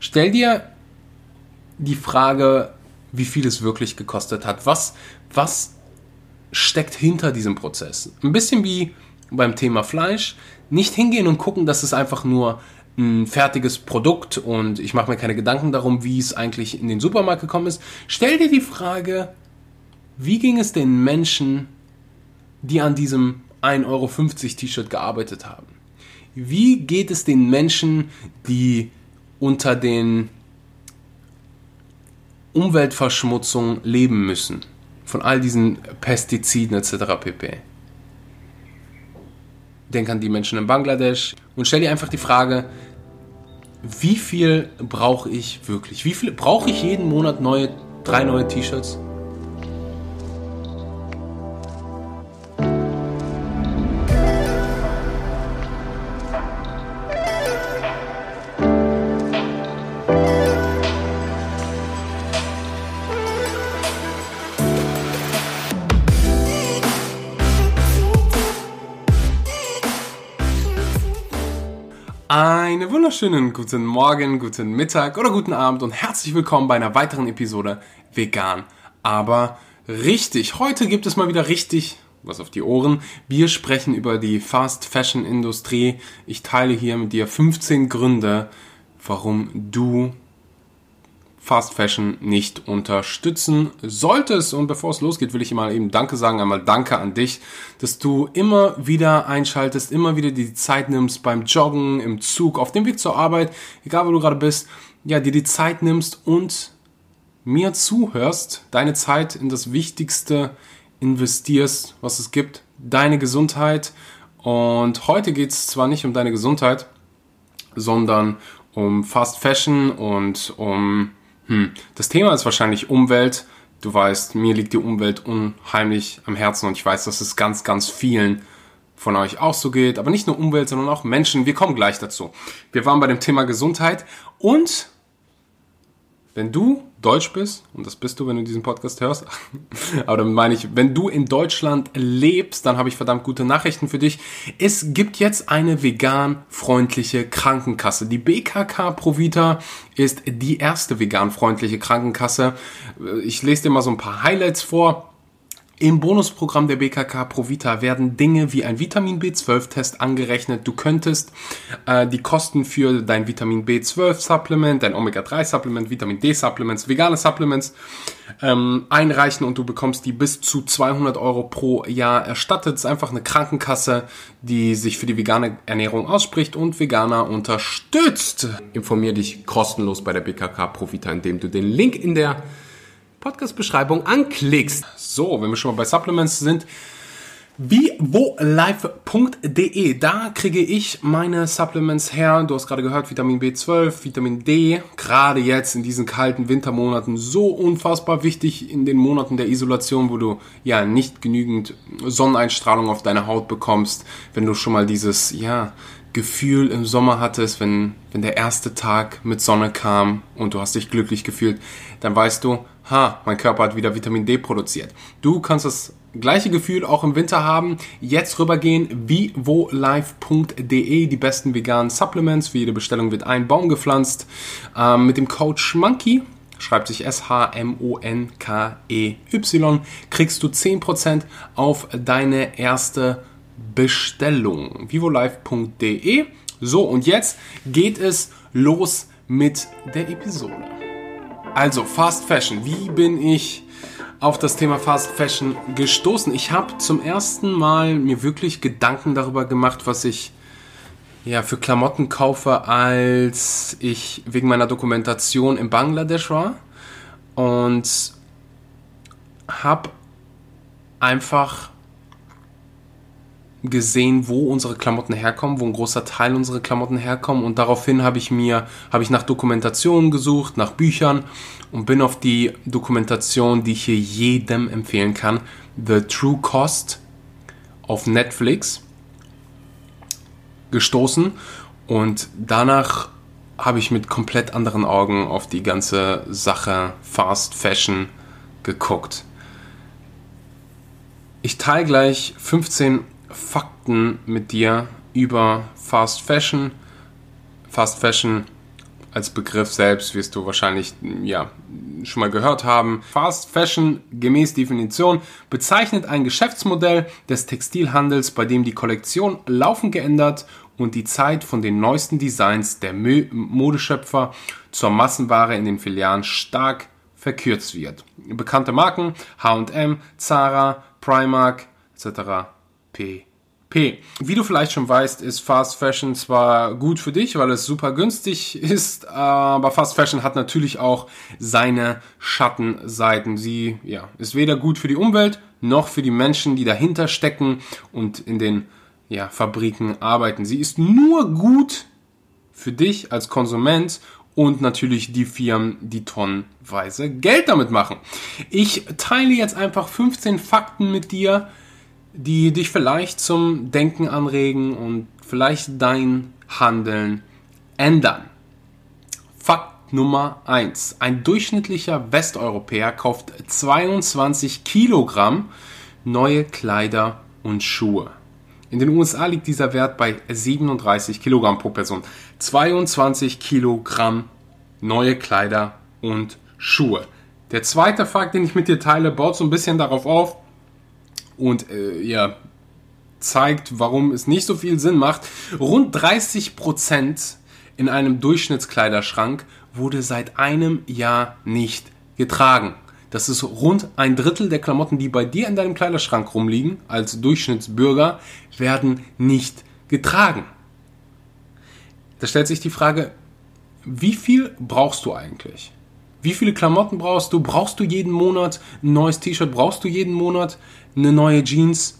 Stell dir die Frage, wie viel es wirklich gekostet hat. Was, was steckt hinter diesem Prozess? Ein bisschen wie beim Thema Fleisch. Nicht hingehen und gucken, dass es einfach nur ein fertiges Produkt und ich mache mir keine Gedanken darum, wie es eigentlich in den Supermarkt gekommen ist. Stell dir die Frage, wie ging es den Menschen, die an diesem 1,50 Euro T-Shirt gearbeitet haben? Wie geht es den Menschen, die unter den Umweltverschmutzungen leben müssen? Von all diesen Pestiziden etc. pp. Denk an die Menschen in Bangladesch und stell dir einfach die Frage, wie viel brauche ich wirklich? Wie viel brauche ich jeden Monat neue, drei neue T-Shirts? Wunderschönen guten Morgen, guten Mittag oder guten Abend und herzlich willkommen bei einer weiteren Episode Vegan. Aber richtig, heute gibt es mal wieder richtig was auf die Ohren. Wir sprechen über die Fast Fashion Industrie. Ich teile hier mit dir 15 Gründe, warum du Fast Fashion nicht unterstützen solltest. Und bevor es losgeht, will ich mal eben Danke sagen. Einmal Danke an dich, dass du immer wieder einschaltest, immer wieder die Zeit nimmst beim Joggen, im Zug, auf dem Weg zur Arbeit, egal wo du gerade bist, ja, dir die Zeit nimmst und mir zuhörst, deine Zeit in das Wichtigste investierst, was es gibt, deine Gesundheit. Und heute geht es zwar nicht um deine Gesundheit, sondern um Fast Fashion und um hm. Das Thema ist wahrscheinlich Umwelt. Du weißt, mir liegt die Umwelt unheimlich am Herzen und ich weiß, dass es ganz, ganz vielen von euch auch so geht. Aber nicht nur Umwelt, sondern auch Menschen. Wir kommen gleich dazu. Wir waren bei dem Thema Gesundheit und wenn du Deutsch bist, und das bist du, wenn du diesen Podcast hörst, aber dann meine ich, wenn du in Deutschland lebst, dann habe ich verdammt gute Nachrichten für dich. Es gibt jetzt eine vegan-freundliche Krankenkasse. Die BKK Provita ist die erste vegan-freundliche Krankenkasse. Ich lese dir mal so ein paar Highlights vor. Im Bonusprogramm der BKK Provita werden Dinge wie ein Vitamin B12-Test angerechnet. Du könntest äh, die Kosten für dein Vitamin B12-Supplement, dein Omega-3-Supplement, Vitamin D-Supplements, vegane Supplements ähm, einreichen und du bekommst die bis zu 200 Euro pro Jahr erstattet. Es ist einfach eine Krankenkasse, die sich für die vegane Ernährung ausspricht und Veganer unterstützt. Informier dich kostenlos bei der BKK Provita, indem du den Link in der Podcast-Beschreibung anklickst. So, wenn wir schon mal bei Supplements sind, vivo-life.de. Da kriege ich meine Supplements her. Du hast gerade gehört, Vitamin B12, Vitamin D. Gerade jetzt in diesen kalten Wintermonaten so unfassbar wichtig in den Monaten der Isolation, wo du ja nicht genügend Sonneneinstrahlung auf deine Haut bekommst. Wenn du schon mal dieses, ja, Gefühl im Sommer hattest, wenn, wenn der erste Tag mit Sonne kam und du hast dich glücklich gefühlt, dann weißt du, ha, mein Körper hat wieder Vitamin D produziert. Du kannst das gleiche Gefühl auch im Winter haben. Jetzt rübergehen, vivolife.de, die besten veganen Supplements. Für jede Bestellung wird ein Baum gepflanzt. Ähm, mit dem Code SCHMONKEY, schreibt sich S-H-M-O-N-K-E-Y, kriegst du 10% auf deine erste Bestellung. vivolife.de. So, und jetzt geht es los mit der Episode. Also, Fast Fashion. Wie bin ich auf das Thema Fast Fashion gestoßen? Ich habe zum ersten Mal mir wirklich Gedanken darüber gemacht, was ich ja, für Klamotten kaufe, als ich wegen meiner Dokumentation in Bangladesch war und habe einfach gesehen, wo unsere Klamotten herkommen, wo ein großer Teil unserer Klamotten herkommen und daraufhin habe ich mir habe ich nach Dokumentationen gesucht, nach Büchern und bin auf die Dokumentation, die ich hier jedem empfehlen kann, The True Cost auf Netflix gestoßen und danach habe ich mit komplett anderen Augen auf die ganze Sache Fast Fashion geguckt. Ich teile gleich 15 Fakten mit dir über Fast Fashion, Fast Fashion als Begriff selbst wirst du wahrscheinlich ja schon mal gehört haben. Fast Fashion gemäß Definition bezeichnet ein Geschäftsmodell des Textilhandels, bei dem die Kollektion laufend geändert und die Zeit von den neuesten Designs der Modeschöpfer zur Massenware in den Filialen stark verkürzt wird. Bekannte Marken H&M, Zara, Primark etc. p. Wie du vielleicht schon weißt, ist Fast Fashion zwar gut für dich, weil es super günstig ist, aber Fast Fashion hat natürlich auch seine Schattenseiten. Sie ja, ist weder gut für die Umwelt noch für die Menschen, die dahinter stecken und in den ja, Fabriken arbeiten. Sie ist nur gut für dich als Konsument und natürlich die Firmen, die tonnenweise Geld damit machen. Ich teile jetzt einfach 15 Fakten mit dir, die dich vielleicht zum Denken anregen und vielleicht dein Handeln ändern. Fakt Nummer 1. Ein durchschnittlicher Westeuropäer kauft 22 Kilogramm neue Kleider und Schuhe. In den USA liegt dieser Wert bei 37 Kilogramm pro Person. 22 Kilogramm neue Kleider und Schuhe. Der zweite Fakt, den ich mit dir teile, baut so ein bisschen darauf auf, und äh, ja, zeigt, warum es nicht so viel Sinn macht. Rund 30 Prozent in einem Durchschnittskleiderschrank wurde seit einem Jahr nicht getragen. Das ist rund ein Drittel der Klamotten, die bei dir in deinem Kleiderschrank rumliegen, als Durchschnittsbürger, werden nicht getragen. Da stellt sich die Frage, wie viel brauchst du eigentlich? Wie viele Klamotten brauchst du? Brauchst du jeden Monat ein neues T-Shirt? Brauchst du jeden Monat eine neue Jeans?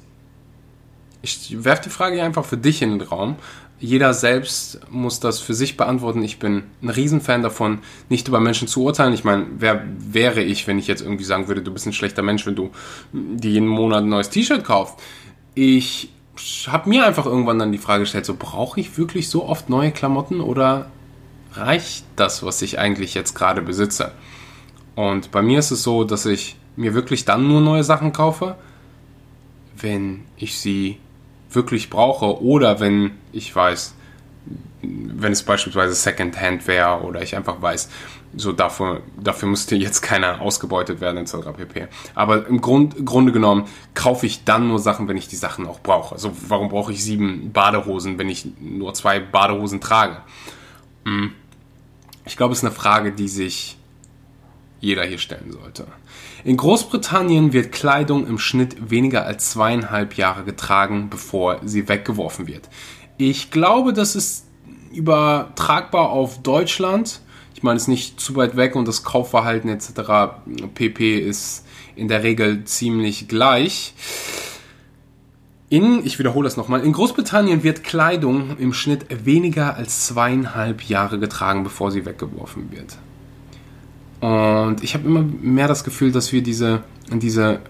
Ich werfe die Frage einfach für dich in den Raum. Jeder selbst muss das für sich beantworten. Ich bin ein Riesenfan davon, nicht über Menschen zu urteilen. Ich meine, wer wäre ich, wenn ich jetzt irgendwie sagen würde, du bist ein schlechter Mensch, wenn du dir jeden Monat ein neues T-Shirt kaufst? Ich habe mir einfach irgendwann dann die Frage gestellt, so brauche ich wirklich so oft neue Klamotten oder reicht das, was ich eigentlich jetzt gerade besitze? Und bei mir ist es so, dass ich mir wirklich dann nur neue Sachen kaufe, wenn ich sie wirklich brauche oder wenn ich weiß, wenn es beispielsweise Secondhand wäre oder ich einfach weiß, so dafür, dafür müsste jetzt keiner ausgebeutet werden etc. pp. Aber im Grund, Grunde genommen kaufe ich dann nur Sachen, wenn ich die Sachen auch brauche. Also warum brauche ich sieben Badehosen, wenn ich nur zwei Badehosen trage? Hm. Ich glaube, es ist eine Frage, die sich jeder hier stellen sollte. In Großbritannien wird Kleidung im Schnitt weniger als zweieinhalb Jahre getragen, bevor sie weggeworfen wird. Ich glaube, das ist übertragbar auf Deutschland. Ich meine, es ist nicht zu weit weg und das Kaufverhalten etc. pp ist in der Regel ziemlich gleich. In, ich wiederhole das nochmal, in Großbritannien wird Kleidung im Schnitt weniger als zweieinhalb Jahre getragen, bevor sie weggeworfen wird. Und ich habe immer mehr das Gefühl, dass wir diese, in diese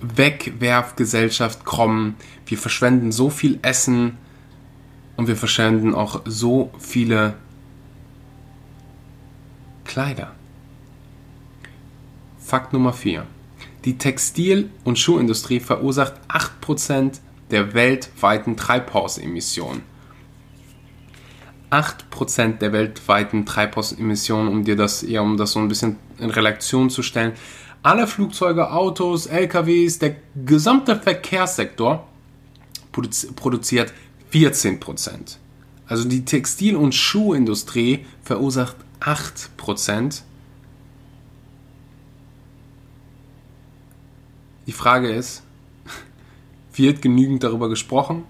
Wegwerfgesellschaft kommen. Wir verschwenden so viel Essen und wir verschwenden auch so viele Kleider. Fakt Nummer 4. Die Textil- und Schuhindustrie verursacht 8% der weltweiten Treibhausemissionen. 8% der weltweiten Treibhausemissionen, um dir das, ja, um das so ein bisschen in Relation zu stellen. Alle Flugzeuge, Autos, LKWs, der gesamte Verkehrssektor produziert 14%. Also die Textil- und Schuhindustrie verursacht 8%. Die Frage ist, wird genügend darüber gesprochen?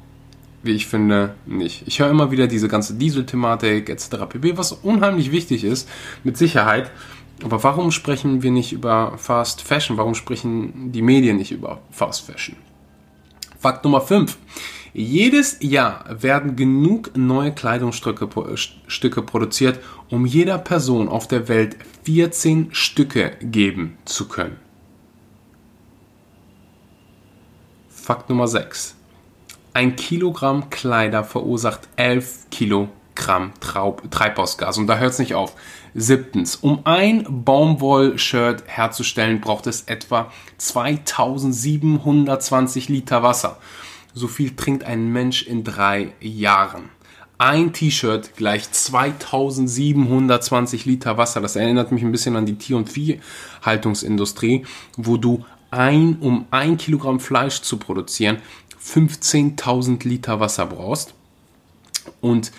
Wie ich finde, nicht. Ich höre immer wieder diese ganze Diesel-Thematik etc. pp., was unheimlich wichtig ist, mit Sicherheit. Aber warum sprechen wir nicht über Fast Fashion? Warum sprechen die Medien nicht über Fast Fashion? Fakt Nummer 5. Jedes Jahr werden genug neue Kleidungsstücke Stücke produziert, um jeder Person auf der Welt 14 Stücke geben zu können. Fakt Nummer 6. Ein Kilogramm Kleider verursacht 11 Kilogramm Traub Treibhausgas. Und da hört es nicht auf. Siebtens. Um ein Baumwoll-Shirt herzustellen, braucht es etwa 2720 Liter Wasser. So viel trinkt ein Mensch in drei Jahren. ein T-Shirt gleich 2720 Liter Wasser. Das erinnert mich ein bisschen an die Tier- und Viehhaltungsindustrie, wo du ein, um ein Kilogramm Fleisch zu produzieren, 15.000 Liter Wasser brauchst. Und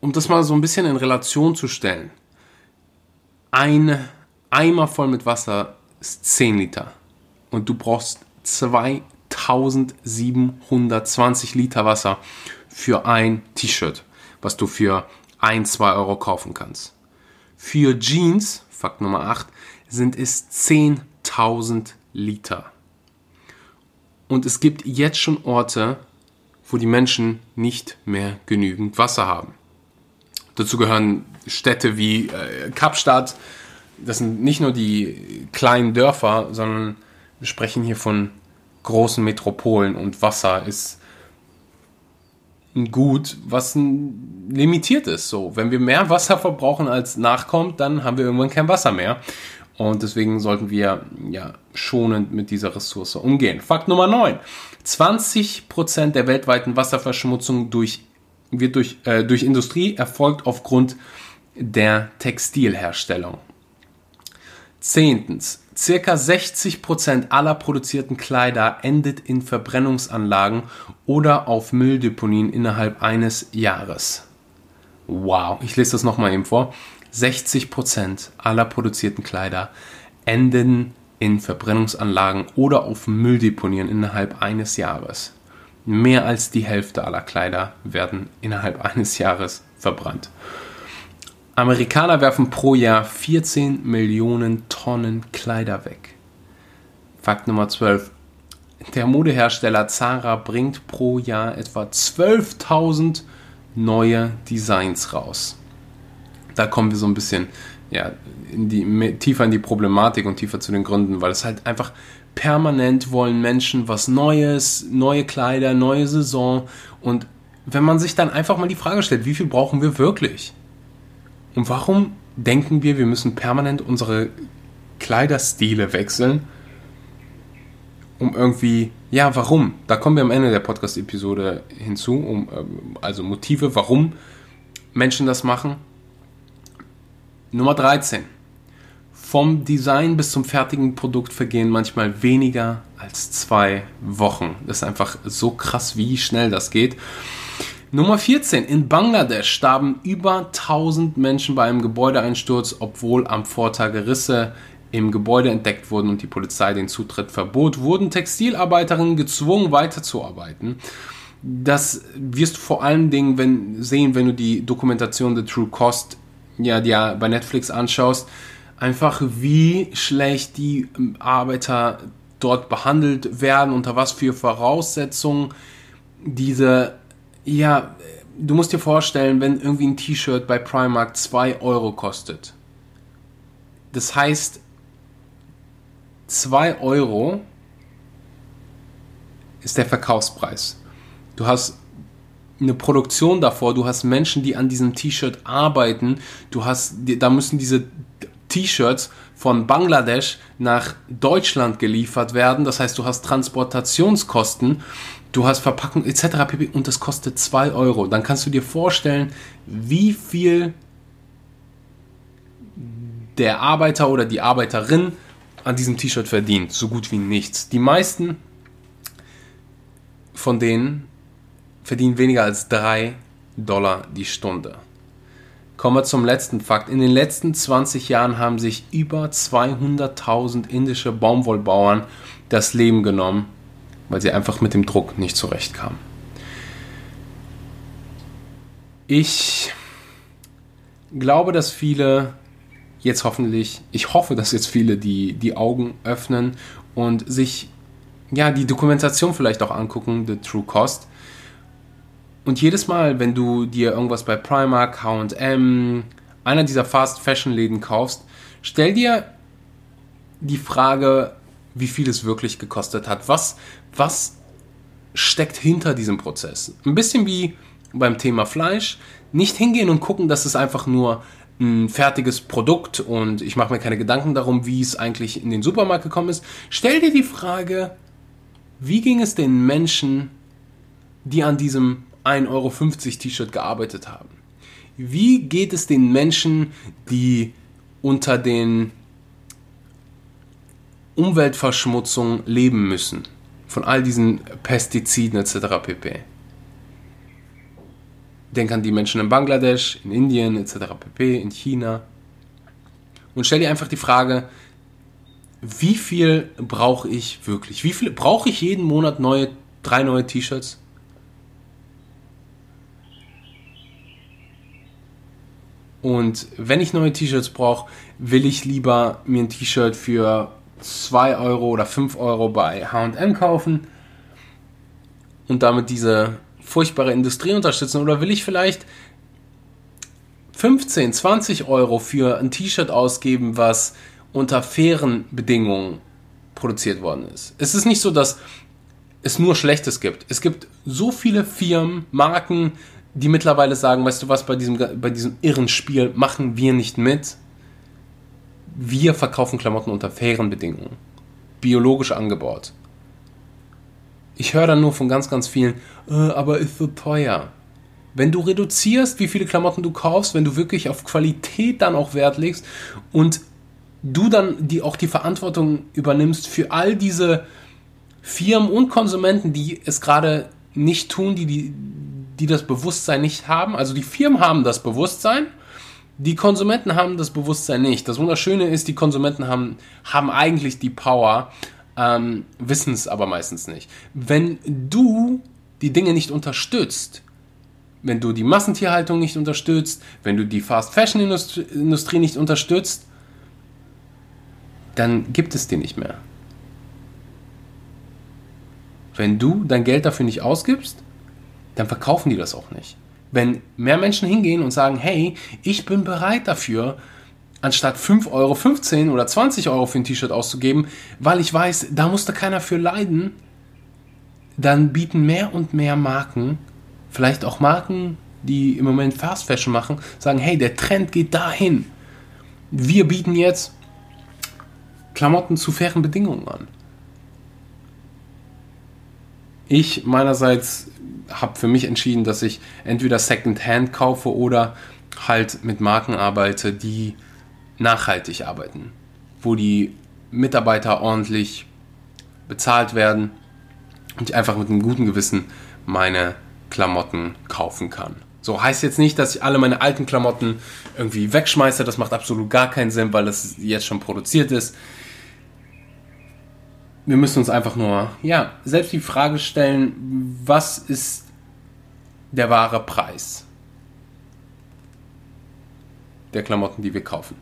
um das mal so ein bisschen in Relation zu stellen, ein Eimer voll mit Wasser ist 10 Liter und du brauchst 2720 Liter Wasser für ein T-Shirt, was du für 1, 2 Euro kaufen kannst. Für Jeans, Fakt Nummer 8, sind es 10.000 Liter. Und es gibt jetzt schon Orte, wo die Menschen nicht mehr genügend Wasser haben. Dazu gehören Städte wie äh, Kapstadt. Das sind nicht nur die kleinen Dörfer, sondern wir sprechen hier von großen Metropolen und Wasser ist ein Gut, was limitiert ist. So, wenn wir mehr Wasser verbrauchen als nachkommt, dann haben wir irgendwann kein Wasser mehr. Und deswegen sollten wir ja schonend mit dieser Ressource umgehen. Fakt Nummer 9. 20% der weltweiten Wasserverschmutzung durch, wird durch, äh, durch Industrie erfolgt aufgrund der Textilherstellung. Zehntens. Circa 60% aller produzierten Kleider endet in Verbrennungsanlagen oder auf Mülldeponien innerhalb eines Jahres. Wow, ich lese das nochmal eben vor. 60% aller produzierten Kleider enden in Verbrennungsanlagen oder auf Mülldeponien innerhalb eines Jahres. Mehr als die Hälfte aller Kleider werden innerhalb eines Jahres verbrannt. Amerikaner werfen pro Jahr 14 Millionen Tonnen Kleider weg. Fakt Nummer 12. Der Modehersteller Zara bringt pro Jahr etwa 12.000 neue Designs raus da kommen wir so ein bisschen ja, in die, tiefer in die Problematik und tiefer zu den Gründen, weil es halt einfach permanent wollen Menschen was Neues, neue Kleider, neue Saison und wenn man sich dann einfach mal die Frage stellt, wie viel brauchen wir wirklich? Und warum denken wir, wir müssen permanent unsere Kleiderstile wechseln, um irgendwie, ja, warum? Da kommen wir am Ende der Podcast-Episode hinzu, um, ähm, also Motive, warum Menschen das machen Nummer 13. Vom Design bis zum fertigen Produkt vergehen manchmal weniger als zwei Wochen. Das ist einfach so krass, wie schnell das geht. Nummer 14. In Bangladesch starben über 1000 Menschen bei einem Gebäudeeinsturz, obwohl am Vortag Risse im Gebäude entdeckt wurden und die Polizei den Zutritt verbot, wurden Textilarbeiterinnen gezwungen weiterzuarbeiten. Das wirst du vor allen Dingen wenn, sehen, wenn du die Dokumentation The True Cost ja, dir bei Netflix anschaust, einfach wie schlecht die Arbeiter dort behandelt werden, unter was für Voraussetzungen diese, ja, du musst dir vorstellen, wenn irgendwie ein T-Shirt bei Primark 2 Euro kostet. Das heißt, 2 Euro ist der Verkaufspreis. Du hast eine Produktion davor, du hast Menschen, die an diesem T-Shirt arbeiten, du hast, da müssen diese T-Shirts von Bangladesch nach Deutschland geliefert werden, das heißt, du hast Transportationskosten, du hast Verpackung etc. pp. und das kostet 2 Euro. Dann kannst du dir vorstellen, wie viel der Arbeiter oder die Arbeiterin an diesem T-Shirt verdient. So gut wie nichts. Die meisten von denen verdienen weniger als 3 Dollar die Stunde. Kommen wir zum letzten Fakt. In den letzten 20 Jahren haben sich über 200.000 indische Baumwollbauern das Leben genommen, weil sie einfach mit dem Druck nicht zurechtkamen. Ich glaube, dass viele jetzt hoffentlich, ich hoffe, dass jetzt viele die, die Augen öffnen und sich ja die Dokumentation vielleicht auch angucken, The True Cost, und jedes Mal, wenn du dir irgendwas bei Primark, HM, einer dieser Fast Fashion Läden kaufst, stell dir die Frage, wie viel es wirklich gekostet hat. Was, was steckt hinter diesem Prozess? Ein bisschen wie beim Thema Fleisch. Nicht hingehen und gucken, dass es einfach nur ein fertiges Produkt und ich mache mir keine Gedanken darum, wie es eigentlich in den Supermarkt gekommen ist. Stell dir die Frage, wie ging es den Menschen, die an diesem 1,50 Euro T-Shirt gearbeitet haben? Wie geht es den Menschen, die unter den Umweltverschmutzungen leben müssen? Von all diesen Pestiziden etc. pp. Denk an die Menschen in Bangladesch, in Indien etc. pp, in China. Und stell dir einfach die Frage, wie viel brauche ich wirklich? Wie viel brauche ich jeden Monat neue, drei neue T-Shirts? Und wenn ich neue T-Shirts brauche, will ich lieber mir ein T-Shirt für 2 Euro oder 5 Euro bei HM kaufen und damit diese furchtbare Industrie unterstützen? Oder will ich vielleicht 15, 20 Euro für ein T-Shirt ausgeben, was unter fairen Bedingungen produziert worden ist? Es ist nicht so, dass es nur Schlechtes gibt. Es gibt so viele Firmen, Marken, die mittlerweile sagen, weißt du was, bei diesem, bei diesem irren Spiel machen wir nicht mit. Wir verkaufen Klamotten unter fairen Bedingungen. Biologisch angebaut. Ich höre dann nur von ganz, ganz vielen, äh, aber ist so teuer. Wenn du reduzierst, wie viele Klamotten du kaufst, wenn du wirklich auf Qualität dann auch Wert legst und du dann die, auch die Verantwortung übernimmst für all diese Firmen und Konsumenten, die es gerade nicht tun, die, die, die das Bewusstsein nicht haben. Also die Firmen haben das Bewusstsein, die Konsumenten haben das Bewusstsein nicht. Das Wunderschöne ist, die Konsumenten haben, haben eigentlich die Power, ähm, wissen es aber meistens nicht. Wenn du die Dinge nicht unterstützt, wenn du die Massentierhaltung nicht unterstützt, wenn du die Fast Fashion Industrie nicht unterstützt, dann gibt es die nicht mehr. Wenn du dein Geld dafür nicht ausgibst, dann verkaufen die das auch nicht. Wenn mehr Menschen hingehen und sagen, hey, ich bin bereit dafür, anstatt 5 Euro 15 oder 20 Euro für ein T-Shirt auszugeben, weil ich weiß, da musste keiner für leiden, dann bieten mehr und mehr Marken, vielleicht auch Marken, die im Moment Fast Fashion machen, sagen, hey, der Trend geht dahin. Wir bieten jetzt Klamotten zu fairen Bedingungen an. Ich meinerseits habe für mich entschieden, dass ich entweder Secondhand kaufe oder halt mit Marken arbeite, die nachhaltig arbeiten, wo die Mitarbeiter ordentlich bezahlt werden und ich einfach mit einem guten Gewissen meine Klamotten kaufen kann. So heißt jetzt nicht, dass ich alle meine alten Klamotten irgendwie wegschmeiße. Das macht absolut gar keinen Sinn, weil das jetzt schon produziert ist wir müssen uns einfach nur, ja, selbst die Frage stellen, was ist der wahre Preis der Klamotten, die wir kaufen.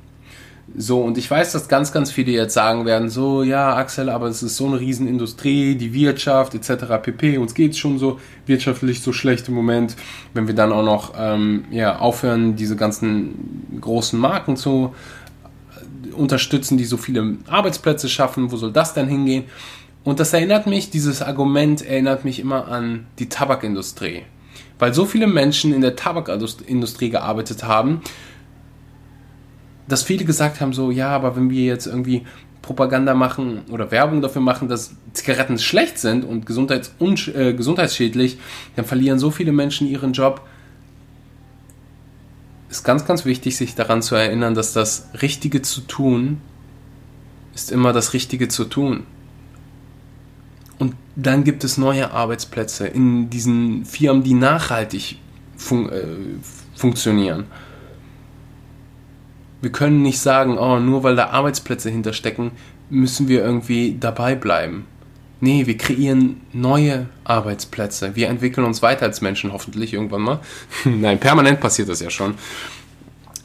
So, und ich weiß, dass ganz, ganz viele jetzt sagen werden, so, ja, Axel, aber es ist so eine Riesenindustrie, die Wirtschaft etc. pp. Uns geht es schon so wirtschaftlich so schlecht im Moment. Wenn wir dann auch noch ähm, ja, aufhören, diese ganzen großen Marken zu unterstützen, die so viele Arbeitsplätze schaffen, wo soll das denn hingehen? Und das erinnert mich, dieses Argument erinnert mich immer an die Tabakindustrie. Weil so viele Menschen in der Tabakindustrie gearbeitet haben, dass viele gesagt haben, so, ja, aber wenn wir jetzt irgendwie Propaganda machen oder Werbung dafür machen, dass Zigaretten schlecht sind und äh, gesundheitsschädlich, dann verlieren so viele Menschen ihren Job ist ganz, ganz wichtig, sich daran zu erinnern, dass das Richtige zu tun ist immer das Richtige zu tun. Und dann gibt es neue Arbeitsplätze in diesen Firmen, die nachhaltig fun äh, funktionieren. Wir können nicht sagen, oh, nur weil da Arbeitsplätze hinterstecken, müssen wir irgendwie dabei bleiben. Nee, wir kreieren neue Arbeitsplätze. Wir entwickeln uns weiter als Menschen, hoffentlich irgendwann mal. Nein, permanent passiert das ja schon.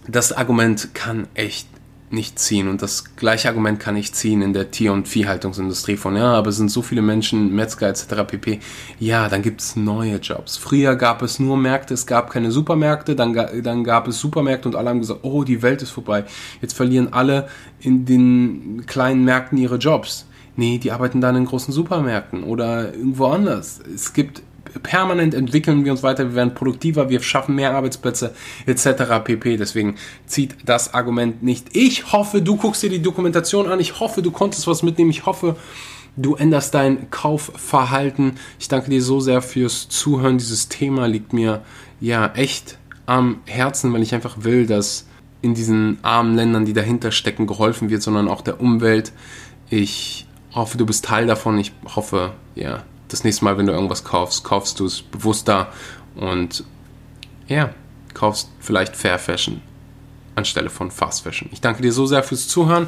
Das Argument kann echt nicht ziehen. Und das gleiche Argument kann ich ziehen in der Tier- und Viehhaltungsindustrie von, ja, aber es sind so viele Menschen, Metzger etc. pp. Ja, dann gibt es neue Jobs. Früher gab es nur Märkte, es gab keine Supermärkte, dann, dann gab es Supermärkte und alle haben gesagt, oh, die Welt ist vorbei. Jetzt verlieren alle in den kleinen Märkten ihre Jobs. Nee, die arbeiten dann in großen Supermärkten oder irgendwo anders. Es gibt permanent entwickeln wir uns weiter, wir werden produktiver, wir schaffen mehr Arbeitsplätze etc. pp. Deswegen zieht das Argument nicht. Ich hoffe, du guckst dir die Dokumentation an. Ich hoffe, du konntest was mitnehmen. Ich hoffe, du änderst dein Kaufverhalten. Ich danke dir so sehr fürs Zuhören. Dieses Thema liegt mir ja echt am Herzen, weil ich einfach will, dass in diesen armen Ländern, die dahinter stecken, geholfen wird, sondern auch der Umwelt. Ich hoffe, du bist Teil davon. Ich hoffe, ja, das nächste Mal, wenn du irgendwas kaufst, kaufst du es bewusster und ja, kaufst vielleicht Fair Fashion anstelle von Fast Fashion. Ich danke dir so sehr fürs Zuhören.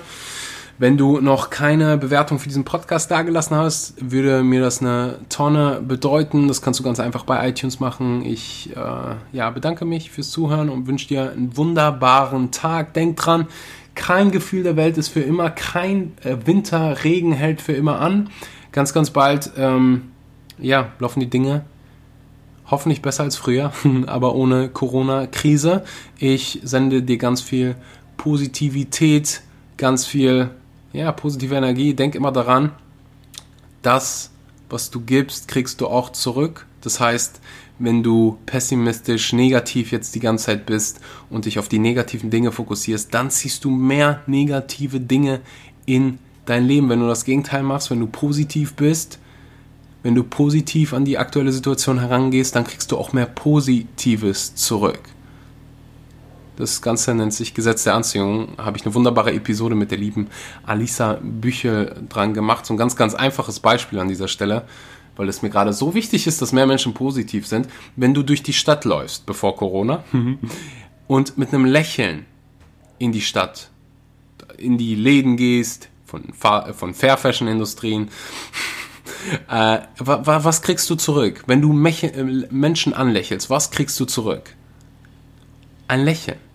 Wenn du noch keine Bewertung für diesen Podcast dagelassen hast, würde mir das eine Tonne bedeuten. Das kannst du ganz einfach bei iTunes machen. Ich äh, ja, bedanke mich fürs Zuhören und wünsche dir einen wunderbaren Tag. Denk dran, kein Gefühl der Welt ist für immer, kein äh, Winter, Regen hält für immer an. Ganz, ganz bald ähm, ja, laufen die Dinge hoffentlich besser als früher, aber ohne Corona-Krise. Ich sende dir ganz viel Positivität, ganz viel ja, positive Energie. Denk immer daran, das, was du gibst, kriegst du auch zurück. Das heißt, wenn du pessimistisch, negativ jetzt die ganze Zeit bist und dich auf die negativen Dinge fokussierst, dann ziehst du mehr negative Dinge in dein Leben. Wenn du das Gegenteil machst, wenn du positiv bist, wenn du positiv an die aktuelle Situation herangehst, dann kriegst du auch mehr Positives zurück. Das Ganze nennt sich Gesetz der Anziehung. Habe ich eine wunderbare Episode mit der lieben Alisa Büchel dran gemacht. So ein ganz, ganz einfaches Beispiel an dieser Stelle, weil es mir gerade so wichtig ist, dass mehr Menschen positiv sind. Wenn du durch die Stadt läufst, bevor Corona, und mit einem Lächeln in die Stadt, in die Läden gehst, von, von Fair Fashion Industrien, äh, was kriegst du zurück? Wenn du äh, Menschen anlächelst, was kriegst du zurück? Ein Lächeln.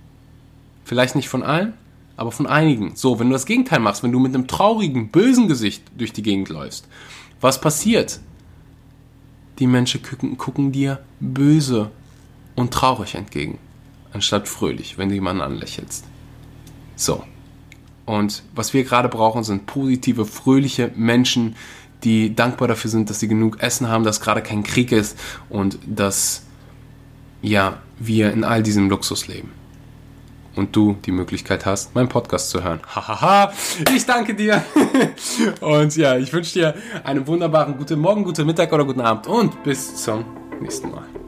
Vielleicht nicht von allen, aber von einigen. So, wenn du das Gegenteil machst, wenn du mit einem traurigen, bösen Gesicht durch die Gegend läufst, was passiert? Die Menschen gucken, gucken dir böse und traurig entgegen, anstatt fröhlich, wenn du jemanden anlächelst. So. Und was wir gerade brauchen, sind positive, fröhliche Menschen, die dankbar dafür sind, dass sie genug Essen haben, dass gerade kein Krieg ist und dass ja, wir in all diesem Luxus leben und du die Möglichkeit hast, meinen Podcast zu hören. Hahaha, ich danke dir. und ja, ich wünsche dir einen wunderbaren guten Morgen, guten Mittag oder guten Abend und bis zum nächsten Mal.